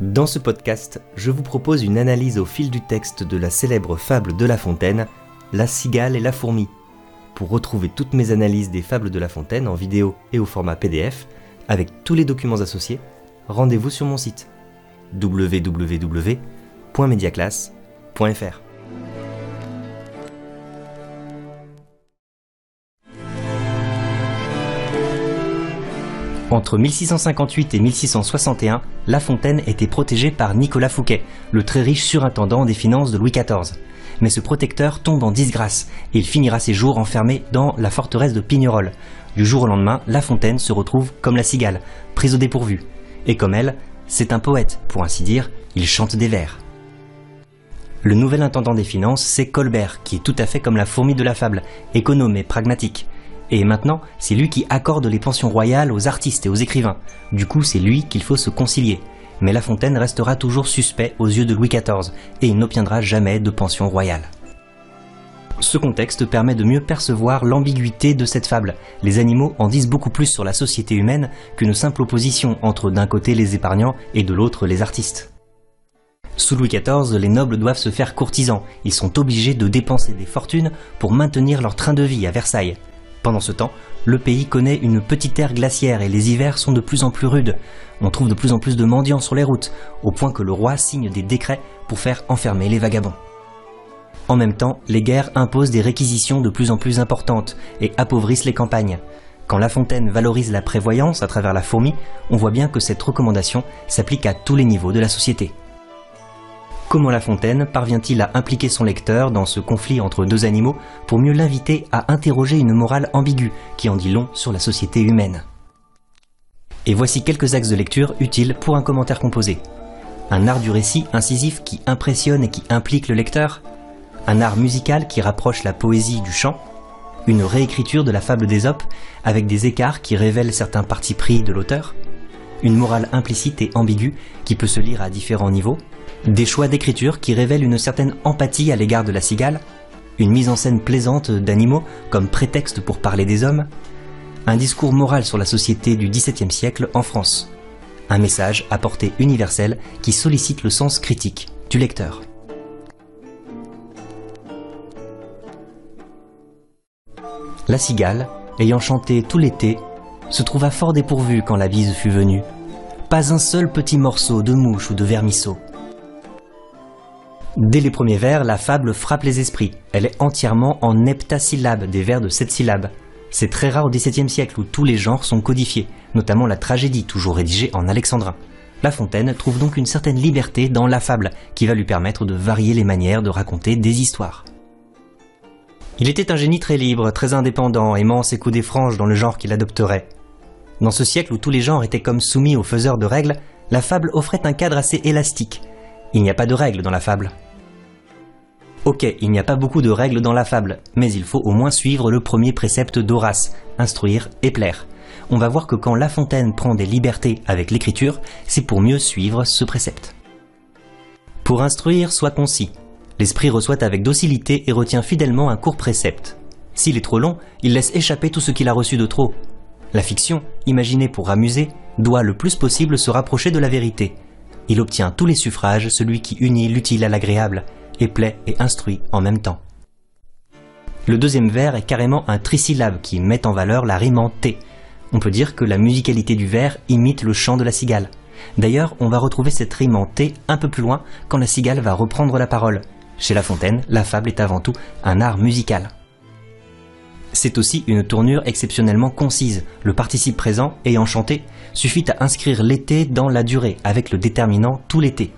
Dans ce podcast, je vous propose une analyse au fil du texte de la célèbre fable de La Fontaine, La cigale et la fourmi. Pour retrouver toutes mes analyses des fables de La Fontaine en vidéo et au format PDF, avec tous les documents associés, rendez-vous sur mon site www.mediaclasse.fr. Entre 1658 et 1661, La Fontaine était protégée par Nicolas Fouquet, le très riche surintendant des finances de Louis XIV. Mais ce protecteur tombe en disgrâce et il finira ses jours enfermé dans la forteresse de Pignerol. Du jour au lendemain, La Fontaine se retrouve comme la cigale, prise au dépourvu. Et comme elle, c'est un poète, pour ainsi dire, il chante des vers. Le nouvel intendant des finances, c'est Colbert, qui est tout à fait comme la fourmi de la fable, économe et pragmatique. Et maintenant, c'est lui qui accorde les pensions royales aux artistes et aux écrivains. Du coup, c'est lui qu'il faut se concilier. Mais La Fontaine restera toujours suspect aux yeux de Louis XIV, et il n'obtiendra jamais de pension royale. Ce contexte permet de mieux percevoir l'ambiguïté de cette fable. Les animaux en disent beaucoup plus sur la société humaine qu'une simple opposition entre d'un côté les épargnants et de l'autre les artistes. Sous Louis XIV, les nobles doivent se faire courtisans. Ils sont obligés de dépenser des fortunes pour maintenir leur train de vie à Versailles. Pendant ce temps, le pays connaît une petite ère glaciaire et les hivers sont de plus en plus rudes. On trouve de plus en plus de mendiants sur les routes, au point que le roi signe des décrets pour faire enfermer les vagabonds. En même temps, les guerres imposent des réquisitions de plus en plus importantes et appauvrissent les campagnes. Quand La Fontaine valorise la prévoyance à travers la fourmi, on voit bien que cette recommandation s'applique à tous les niveaux de la société. Comment La Fontaine parvient-il à impliquer son lecteur dans ce conflit entre deux animaux pour mieux l'inviter à interroger une morale ambiguë qui en dit long sur la société humaine? Et voici quelques axes de lecture utiles pour un commentaire composé. Un art du récit incisif qui impressionne et qui implique le lecteur. Un art musical qui rapproche la poésie du chant. Une réécriture de la fable d'Ésope avec des écarts qui révèlent certains partis pris de l'auteur. Une morale implicite et ambiguë qui peut se lire à différents niveaux des choix d'écriture qui révèlent une certaine empathie à l'égard de la cigale, une mise en scène plaisante d'animaux comme prétexte pour parler des hommes, un discours moral sur la société du XVIIe siècle en France, un message à portée universelle qui sollicite le sens critique du lecteur. La cigale, ayant chanté tout l'été, se trouva fort dépourvue quand la bise fut venue. Pas un seul petit morceau de mouche ou de vermisseau. Dès les premiers vers, la fable frappe les esprits. Elle est entièrement en heptasyllabes, des vers de sept syllabes. C'est très rare au XVIIe siècle où tous les genres sont codifiés, notamment la tragédie, toujours rédigée en alexandrin. La Fontaine trouve donc une certaine liberté dans la fable, qui va lui permettre de varier les manières de raconter des histoires. Il était un génie très libre, très indépendant, aimant s'écouder franches dans le genre qu'il adopterait. Dans ce siècle où tous les genres étaient comme soumis aux faiseurs de règles, la fable offrait un cadre assez élastique. Il n'y a pas de règles dans la fable, Ok, il n'y a pas beaucoup de règles dans la fable, mais il faut au moins suivre le premier précepte d'Horace, instruire et plaire. On va voir que quand La Fontaine prend des libertés avec l'écriture, c'est pour mieux suivre ce précepte. Pour instruire, sois concis. L'esprit reçoit avec docilité et retient fidèlement un court précepte. S'il est trop long, il laisse échapper tout ce qu'il a reçu de trop. La fiction, imaginée pour amuser, doit le plus possible se rapprocher de la vérité. Il obtient tous les suffrages, celui qui unit l'utile à l'agréable, et plaît et instruit en même temps. Le deuxième vers est carrément un trisyllabe qui met en valeur la rime en T. On peut dire que la musicalité du vers imite le chant de la cigale. D'ailleurs, on va retrouver cette rime en T un peu plus loin quand la cigale va reprendre la parole. Chez La Fontaine, la fable est avant tout un art musical. C'est aussi une tournure exceptionnellement concise. Le participe présent, ayant chanté, suffit à inscrire l'été dans la durée, avec le déterminant tout l'été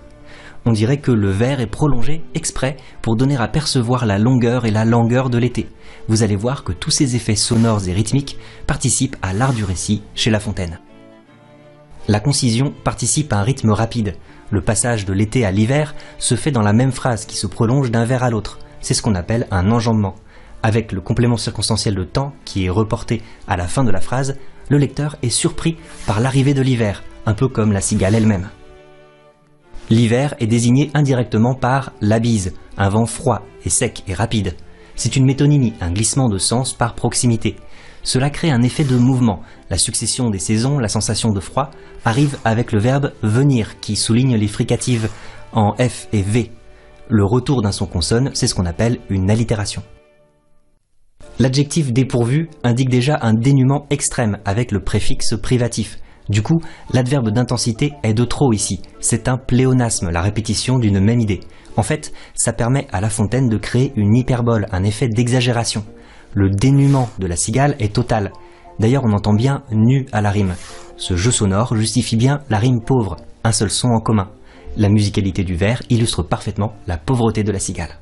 on dirait que le vers est prolongé exprès pour donner à percevoir la longueur et la langueur de l'été. Vous allez voir que tous ces effets sonores et rythmiques participent à l'art du récit chez La Fontaine. La concision participe à un rythme rapide. Le passage de l'été à l'hiver se fait dans la même phrase qui se prolonge d'un vers à l'autre. C'est ce qu'on appelle un enjambement. Avec le complément circonstanciel de temps qui est reporté à la fin de la phrase, le lecteur est surpris par l'arrivée de l'hiver, un peu comme la cigale elle-même. L'hiver est désigné indirectement par la bise, un vent froid et sec et rapide. C'est une métonymie, un glissement de sens par proximité. Cela crée un effet de mouvement. La succession des saisons, la sensation de froid, arrive avec le verbe venir qui souligne les fricatives en F et V. Le retour d'un son consonne, c'est ce qu'on appelle une allitération. L'adjectif dépourvu indique déjà un dénuement extrême avec le préfixe privatif. Du coup, l'adverbe d'intensité est de trop ici. C'est un pléonasme, la répétition d'une même idée. En fait, ça permet à La Fontaine de créer une hyperbole, un effet d'exagération. Le dénuement de la cigale est total. D'ailleurs, on entend bien nu à la rime. Ce jeu sonore justifie bien la rime pauvre, un seul son en commun. La musicalité du vers illustre parfaitement la pauvreté de la cigale.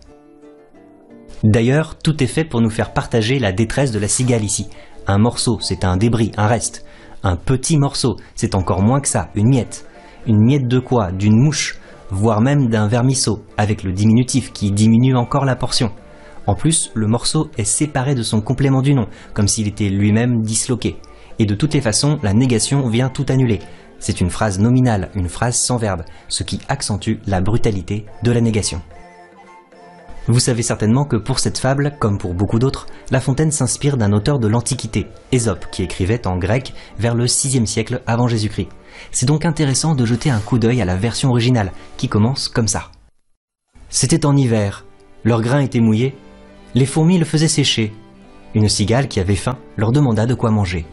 D'ailleurs, tout est fait pour nous faire partager la détresse de la cigale ici. Un morceau, c'est un débris, un reste. Un petit morceau, c'est encore moins que ça, une miette. Une miette de quoi? D'une mouche, voire même d'un vermisseau, avec le diminutif qui diminue encore la portion. En plus, le morceau est séparé de son complément du nom, comme s'il était lui-même disloqué. Et de toutes les façons, la négation vient tout annuler. C'est une phrase nominale, une phrase sans verbe, ce qui accentue la brutalité de la négation. Vous savez certainement que pour cette fable, comme pour beaucoup d'autres, La Fontaine s'inspire d'un auteur de l'Antiquité, Ésope, qui écrivait en grec vers le 6 siècle avant Jésus-Christ. C'est donc intéressant de jeter un coup d'œil à la version originale, qui commence comme ça. C'était en hiver, leur grain était mouillé, les fourmis le faisaient sécher. Une cigale qui avait faim leur demanda de quoi manger.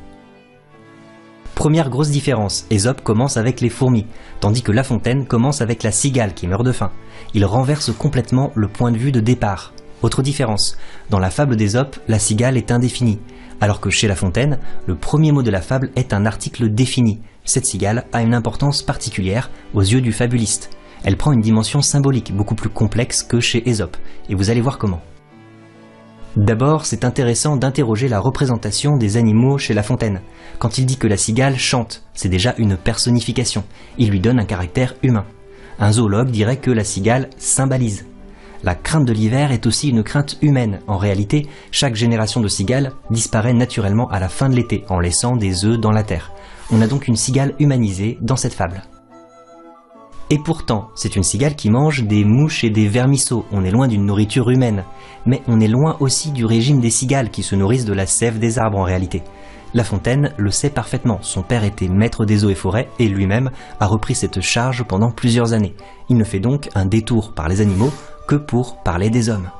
Première grosse différence, Ésope commence avec les fourmis, tandis que La Fontaine commence avec la cigale qui meurt de faim. Il renverse complètement le point de vue de départ. Autre différence, dans la fable d'Ésope, la cigale est indéfinie, alors que chez La Fontaine, le premier mot de la fable est un article défini. Cette cigale a une importance particulière aux yeux du fabuliste. Elle prend une dimension symbolique beaucoup plus complexe que chez Ésope, et vous allez voir comment. D'abord, c'est intéressant d'interroger la représentation des animaux chez La Fontaine. Quand il dit que la cigale chante, c'est déjà une personnification. Il lui donne un caractère humain. Un zoologue dirait que la cigale symbolise. La crainte de l'hiver est aussi une crainte humaine. En réalité, chaque génération de cigales disparaît naturellement à la fin de l'été en laissant des œufs dans la terre. On a donc une cigale humanisée dans cette fable. Et pourtant, c'est une cigale qui mange des mouches et des vermisseaux. On est loin d'une nourriture humaine. Mais on est loin aussi du régime des cigales qui se nourrissent de la sève des arbres en réalité. La Fontaine le sait parfaitement. Son père était maître des eaux et forêts et lui-même a repris cette charge pendant plusieurs années. Il ne fait donc un détour par les animaux que pour parler des hommes.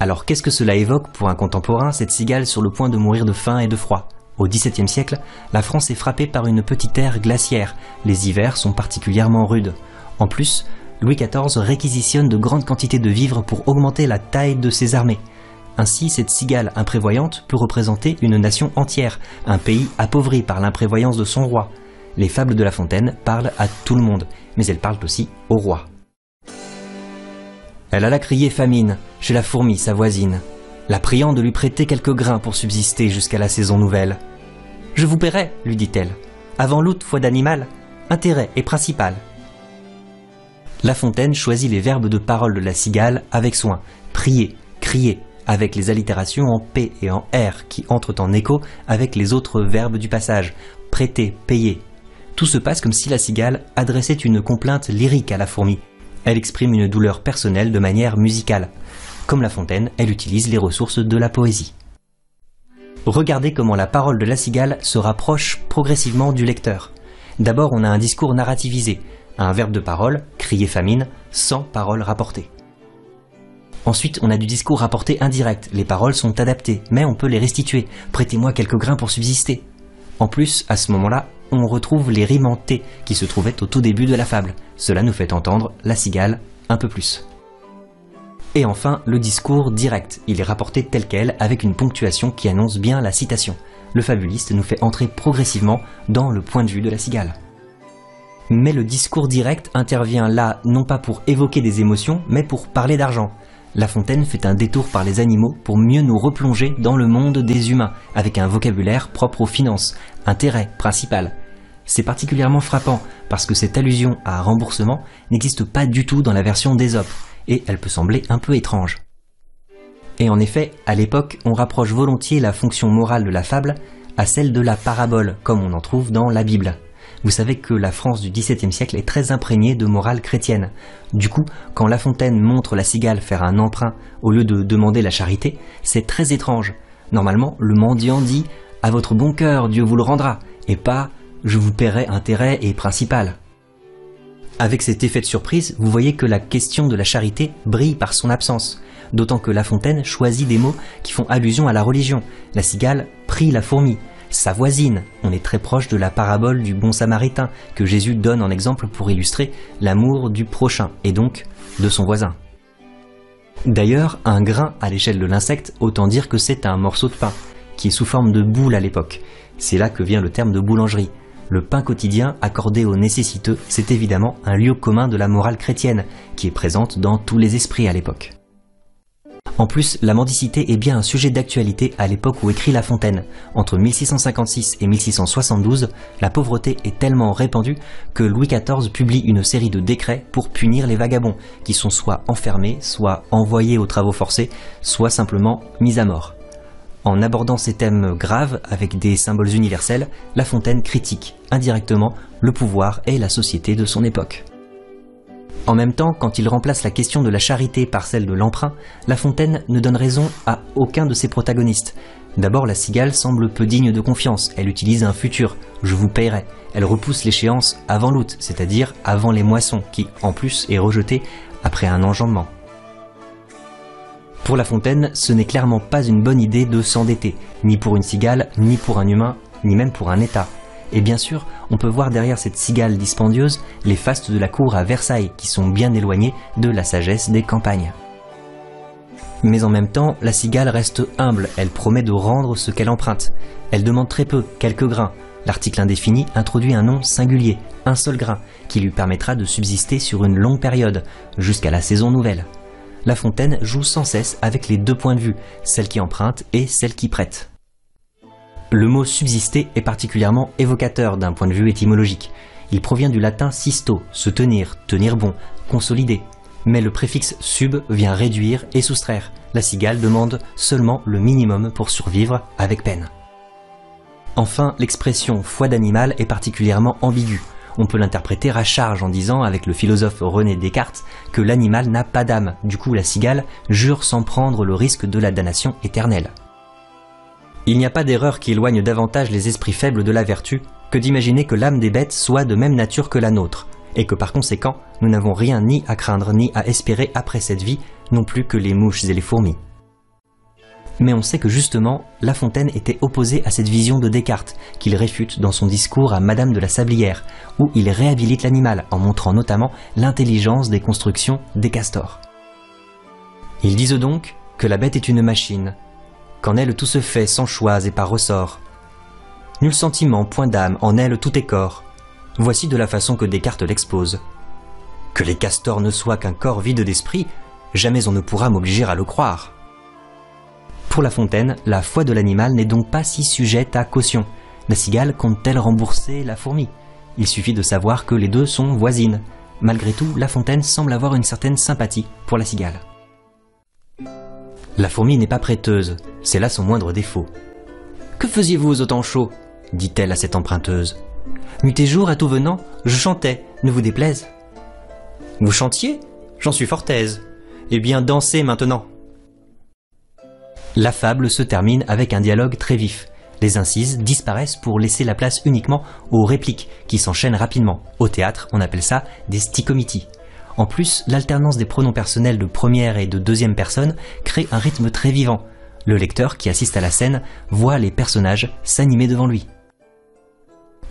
Alors qu'est-ce que cela évoque pour un contemporain, cette cigale sur le point de mourir de faim et de froid? Au XVIIe siècle, la France est frappée par une petite ère glaciaire. Les hivers sont particulièrement rudes. En plus, Louis XIV réquisitionne de grandes quantités de vivres pour augmenter la taille de ses armées. Ainsi, cette cigale imprévoyante peut représenter une nation entière, un pays appauvri par l'imprévoyance de son roi. Les fables de La Fontaine parlent à tout le monde, mais elles parlent aussi au roi. Elle alla crier famine chez la fourmi, sa voisine, la priant de lui prêter quelques grains pour subsister jusqu'à la saison nouvelle. Je vous paierai, lui dit-elle. Avant l'août, foi d'animal, intérêt est principal. La Fontaine choisit les verbes de parole de la cigale avec soin. Prier, crier, avec les allitérations en P et en R qui entrent en écho avec les autres verbes du passage. Prêter, payer. Tout se passe comme si la cigale adressait une complainte lyrique à la fourmi. Elle exprime une douleur personnelle de manière musicale. Comme La Fontaine, elle utilise les ressources de la poésie. Regardez comment la parole de la cigale se rapproche progressivement du lecteur. D'abord, on a un discours narrativisé, un verbe de parole, crier famine, sans parole rapportée. Ensuite, on a du discours rapporté indirect, les paroles sont adaptées, mais on peut les restituer. Prêtez-moi quelques grains pour subsister. En plus, à ce moment-là, on retrouve les rimes T qui se trouvaient au tout début de la fable. Cela nous fait entendre la cigale un peu plus. Et enfin, le discours direct. Il est rapporté tel quel avec une ponctuation qui annonce bien la citation. Le fabuliste nous fait entrer progressivement dans le point de vue de la cigale. Mais le discours direct intervient là non pas pour évoquer des émotions, mais pour parler d'argent. La Fontaine fait un détour par les animaux pour mieux nous replonger dans le monde des humains, avec un vocabulaire propre aux finances, intérêt principal. C'est particulièrement frappant parce que cette allusion à remboursement n'existe pas du tout dans la version d'Ésope, et elle peut sembler un peu étrange. Et en effet, à l'époque, on rapproche volontiers la fonction morale de la fable à celle de la parabole, comme on en trouve dans la Bible. Vous savez que la France du XVIIe siècle est très imprégnée de morale chrétienne. Du coup, quand La Fontaine montre la cigale faire un emprunt au lieu de demander la charité, c'est très étrange. Normalement, le mendiant dit À votre bon cœur, Dieu vous le rendra, et pas Je vous paierai intérêt et principal. Avec cet effet de surprise, vous voyez que la question de la charité brille par son absence, d'autant que La Fontaine choisit des mots qui font allusion à la religion. La cigale prie la fourmi, sa voisine. On est très proche de la parabole du bon samaritain que Jésus donne en exemple pour illustrer l'amour du prochain et donc de son voisin. D'ailleurs, un grain à l'échelle de l'insecte, autant dire que c'est un morceau de pain, qui est sous forme de boule à l'époque. C'est là que vient le terme de boulangerie. Le pain quotidien accordé aux nécessiteux, c'est évidemment un lieu commun de la morale chrétienne, qui est présente dans tous les esprits à l'époque. En plus, la mendicité est bien un sujet d'actualité à l'époque où écrit La Fontaine. Entre 1656 et 1672, la pauvreté est tellement répandue que Louis XIV publie une série de décrets pour punir les vagabonds, qui sont soit enfermés, soit envoyés aux travaux forcés, soit simplement mis à mort. En abordant ces thèmes graves avec des symboles universels, La Fontaine critique indirectement le pouvoir et la société de son époque. En même temps, quand il remplace la question de la charité par celle de l'emprunt, La Fontaine ne donne raison à aucun de ses protagonistes. D'abord, la cigale semble peu digne de confiance. Elle utilise un futur, je vous paierai. Elle repousse l'échéance avant l'août, c'est-à-dire avant les moissons, qui, en plus, est rejetée après un enjambement. Pour La Fontaine, ce n'est clairement pas une bonne idée de s'endetter, ni pour une cigale, ni pour un humain, ni même pour un État. Et bien sûr, on peut voir derrière cette cigale dispendieuse les fastes de la cour à Versailles qui sont bien éloignés de la sagesse des campagnes. Mais en même temps, la cigale reste humble, elle promet de rendre ce qu'elle emprunte. Elle demande très peu, quelques grains. L'article indéfini introduit un nom singulier, un seul grain, qui lui permettra de subsister sur une longue période, jusqu'à la saison nouvelle. La Fontaine joue sans cesse avec les deux points de vue, celle qui emprunte et celle qui prête. Le mot subsister est particulièrement évocateur d'un point de vue étymologique. Il provient du latin sisto, se tenir, tenir bon, consolider. Mais le préfixe sub vient réduire et soustraire. La cigale demande seulement le minimum pour survivre avec peine. Enfin, l'expression foi d'animal est particulièrement ambiguë. On peut l'interpréter à charge en disant, avec le philosophe René Descartes, que l'animal n'a pas d'âme. Du coup, la cigale jure sans prendre le risque de la damnation éternelle. Il n'y a pas d'erreur qui éloigne davantage les esprits faibles de la vertu que d'imaginer que l'âme des bêtes soit de même nature que la nôtre, et que par conséquent nous n'avons rien ni à craindre ni à espérer après cette vie, non plus que les mouches et les fourmis. Mais on sait que justement, La Fontaine était opposé à cette vision de Descartes, qu'il réfute dans son discours à Madame de la Sablière, où il réhabilite l'animal en montrant notamment l'intelligence des constructions des castors. Ils disent donc que la bête est une machine, qu'en elle tout se fait sans choix et par ressort. Nul sentiment, point d'âme, en elle tout est corps. Voici de la façon que Descartes l'expose. Que les castors ne soient qu'un corps vide d'esprit, jamais on ne pourra m'obliger à le croire. Pour La Fontaine, la foi de l'animal n'est donc pas si sujette à caution. La cigale compte-t-elle rembourser la fourmi? Il suffit de savoir que les deux sont voisines. Malgré tout, La Fontaine semble avoir une certaine sympathie pour la cigale. La fourmi n'est pas prêteuse, c'est là son moindre défaut. Que faisiez-vous au temps chaud? dit-elle à cette emprunteuse. Nuit et jour, à tout venant, je chantais, ne vous déplaise. Vous chantiez? J'en suis fort aise. Eh bien, dansez maintenant. La fable se termine avec un dialogue très vif. Les incises disparaissent pour laisser la place uniquement aux répliques qui s'enchaînent rapidement. Au théâtre, on appelle ça des sticomitis. En plus, l'alternance des pronoms personnels de première et de deuxième personne crée un rythme très vivant. Le lecteur qui assiste à la scène voit les personnages s'animer devant lui.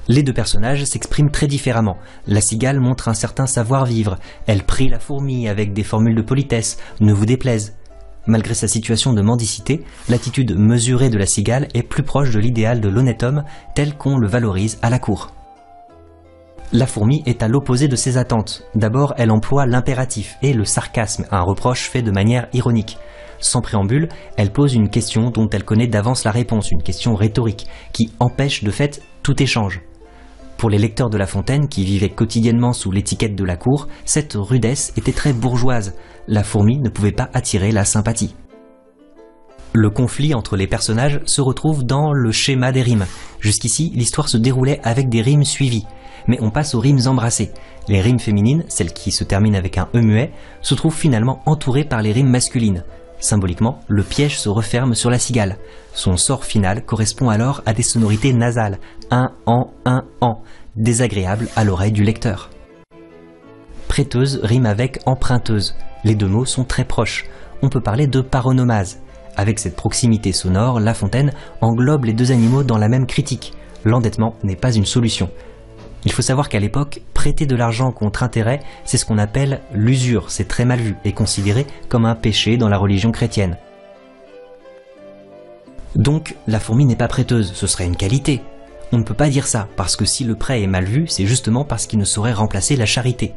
Les deux personnages s'expriment très différemment. La cigale montre un certain savoir-vivre. Elle prie la fourmi avec des formules de politesse, ne vous déplaise. Malgré sa situation de mendicité, l'attitude mesurée de la cigale est plus proche de l'idéal de l'honnête homme tel qu'on le valorise à la cour. La fourmi est à l'opposé de ses attentes. D'abord, elle emploie l'impératif et le sarcasme, un reproche fait de manière ironique. Sans préambule, elle pose une question dont elle connaît d'avance la réponse, une question rhétorique, qui empêche de fait tout échange. Pour les lecteurs de La Fontaine, qui vivaient quotidiennement sous l'étiquette de la cour, cette rudesse était très bourgeoise. La fourmi ne pouvait pas attirer la sympathie. Le conflit entre les personnages se retrouve dans le schéma des rimes. Jusqu'ici, l'histoire se déroulait avec des rimes suivies mais on passe aux rimes embrassées. Les rimes féminines, celles qui se terminent avec un E muet, se trouvent finalement entourées par les rimes masculines. Symboliquement, le piège se referme sur la cigale. Son sort final correspond alors à des sonorités nasales, un en, un en, désagréables à l'oreille du lecteur. Prêteuse rime avec emprunteuse. Les deux mots sont très proches. On peut parler de paronomase. Avec cette proximité sonore, La Fontaine englobe les deux animaux dans la même critique. L'endettement n'est pas une solution. Il faut savoir qu'à l'époque, prêter de l'argent contre intérêt, c'est ce qu'on appelle l'usure, c'est très mal vu et considéré comme un péché dans la religion chrétienne. Donc, la fourmi n'est pas prêteuse, ce serait une qualité. On ne peut pas dire ça, parce que si le prêt est mal vu, c'est justement parce qu'il ne saurait remplacer la charité.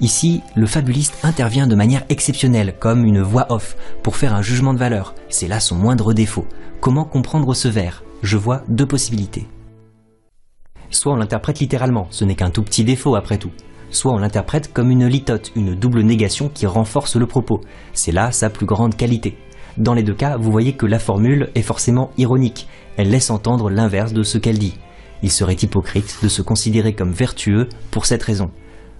Ici, le fabuliste intervient de manière exceptionnelle, comme une voix off, pour faire un jugement de valeur. C'est là son moindre défaut. Comment comprendre ce vers? Je vois deux possibilités. Soit on l'interprète littéralement, ce n'est qu'un tout petit défaut après tout. Soit on l'interprète comme une litote, une double négation qui renforce le propos. C'est là sa plus grande qualité. Dans les deux cas, vous voyez que la formule est forcément ironique. Elle laisse entendre l'inverse de ce qu'elle dit. Il serait hypocrite de se considérer comme vertueux pour cette raison.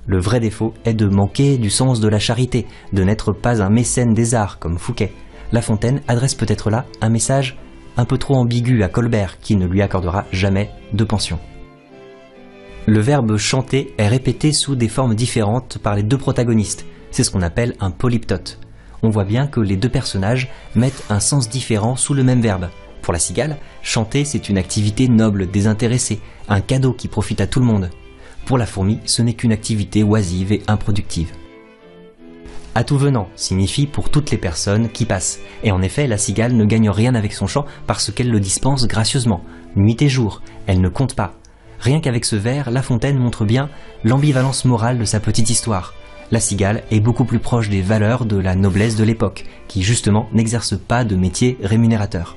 Le vrai défaut est de manquer du sens de la charité, de n'être pas un mécène des arts comme Fouquet. La Fontaine adresse peut-être là un message un peu trop ambigu à Colbert qui ne lui accordera jamais de pension. Le verbe chanter est répété sous des formes différentes par les deux protagonistes. C'est ce qu'on appelle un polyptote. On voit bien que les deux personnages mettent un sens différent sous le même verbe. Pour la cigale, chanter c'est une activité noble, désintéressée, un cadeau qui profite à tout le monde. Pour la fourmi, ce n'est qu'une activité oisive et improductive. À tout venant signifie pour toutes les personnes qui passent. Et en effet, la cigale ne gagne rien avec son chant parce qu'elle le dispense gracieusement. Nuit et jour, elle ne compte pas. Rien qu'avec ce vers, La Fontaine montre bien l'ambivalence morale de sa petite histoire. La cigale est beaucoup plus proche des valeurs de la noblesse de l'époque, qui justement n'exerce pas de métier rémunérateur.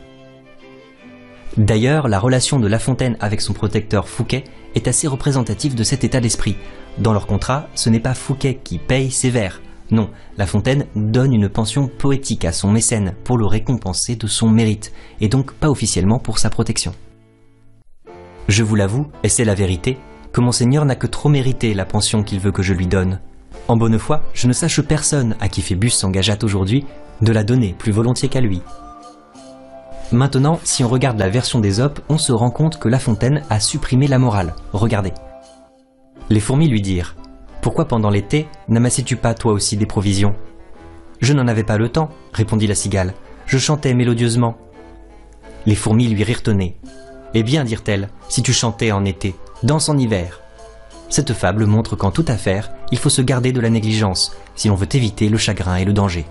D'ailleurs, la relation de La Fontaine avec son protecteur Fouquet est assez représentative de cet état d'esprit. Dans leur contrat, ce n'est pas Fouquet qui paye ses vers. Non, La Fontaine donne une pension poétique à son mécène pour le récompenser de son mérite, et donc pas officiellement pour sa protection. Je vous l'avoue, et c'est la vérité, que mon Seigneur n'a que trop mérité la pension qu'il veut que je lui donne. En bonne foi, je ne sache personne à qui Phébus s'engageât aujourd'hui de la donner plus volontiers qu'à lui. Maintenant, si on regarde la version d'Ésope, on se rend compte que La Fontaine a supprimé la morale. Regardez. Les fourmis lui dirent Pourquoi pendant l'été n'amassais-tu pas toi aussi des provisions Je n'en avais pas le temps, répondit la cigale. Je chantais mélodieusement. Les fourmis lui rirent eh bien, dirent-elles, si tu chantais en été, danse en hiver. Cette fable montre qu'en toute affaire, il faut se garder de la négligence, si l'on veut éviter le chagrin et le danger.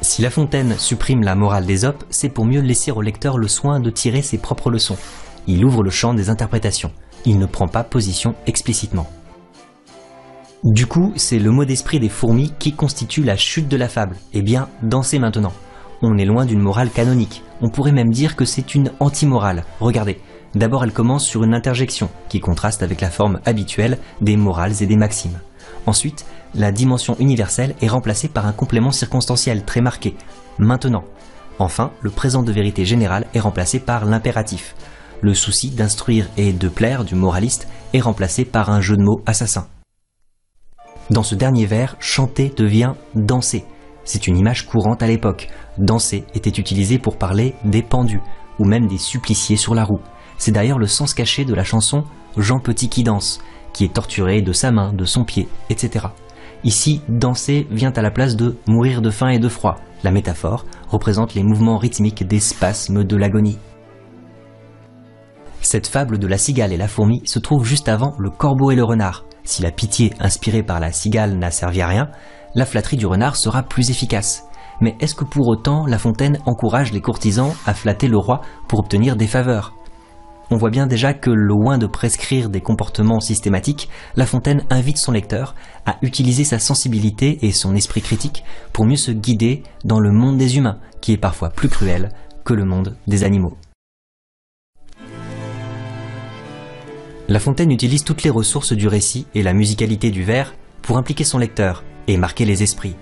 Si La Fontaine supprime la morale d'Ésope, c'est pour mieux laisser au lecteur le soin de tirer ses propres leçons. Il ouvre le champ des interprétations. Il ne prend pas position explicitement. Du coup, c'est le mot d'esprit des fourmis qui constitue la chute de la fable. Eh bien, dansez maintenant on est loin d'une morale canonique. On pourrait même dire que c'est une anti-morale. Regardez, d'abord elle commence sur une interjection, qui contraste avec la forme habituelle des morales et des maximes. Ensuite, la dimension universelle est remplacée par un complément circonstanciel très marqué. Maintenant. Enfin, le présent de vérité générale est remplacé par l'impératif. Le souci d'instruire et de plaire du moraliste est remplacé par un jeu de mots assassin. Dans ce dernier vers, chanter devient danser. C'est une image courante à l'époque. Danser était utilisé pour parler des pendus, ou même des suppliciés sur la roue. C'est d'ailleurs le sens caché de la chanson Jean Petit qui danse, qui est torturé de sa main, de son pied, etc. Ici, danser vient à la place de mourir de faim et de froid. La métaphore représente les mouvements rythmiques des spasmes de l'agonie. Cette fable de la cigale et la fourmi se trouve juste avant le corbeau et le renard. Si la pitié inspirée par la cigale n'a servi à rien, la flatterie du renard sera plus efficace. Mais est-ce que pour autant La Fontaine encourage les courtisans à flatter le roi pour obtenir des faveurs? On voit bien déjà que, loin de prescrire des comportements systématiques, La Fontaine invite son lecteur à utiliser sa sensibilité et son esprit critique pour mieux se guider dans le monde des humains, qui est parfois plus cruel que le monde des animaux. La Fontaine utilise toutes les ressources du récit et la musicalité du vers pour impliquer son lecteur et marquer les esprits.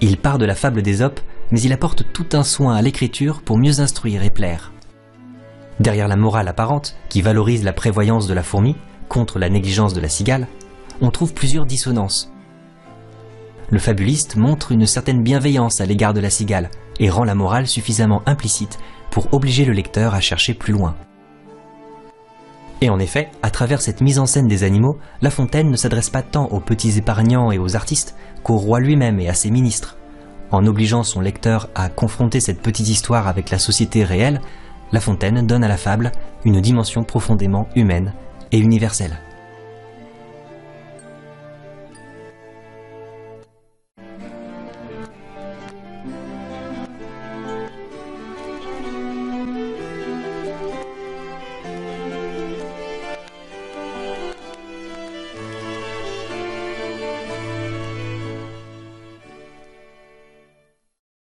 Il part de la fable d'Ésope, mais il apporte tout un soin à l'écriture pour mieux instruire et plaire. Derrière la morale apparente, qui valorise la prévoyance de la fourmi contre la négligence de la cigale, on trouve plusieurs dissonances. Le fabuliste montre une certaine bienveillance à l'égard de la cigale et rend la morale suffisamment implicite pour obliger le lecteur à chercher plus loin. Et en effet, à travers cette mise en scène des animaux, La Fontaine ne s'adresse pas tant aux petits épargnants et aux artistes qu'au roi lui-même et à ses ministres. En obligeant son lecteur à confronter cette petite histoire avec la société réelle, La Fontaine donne à la fable une dimension profondément humaine et universelle.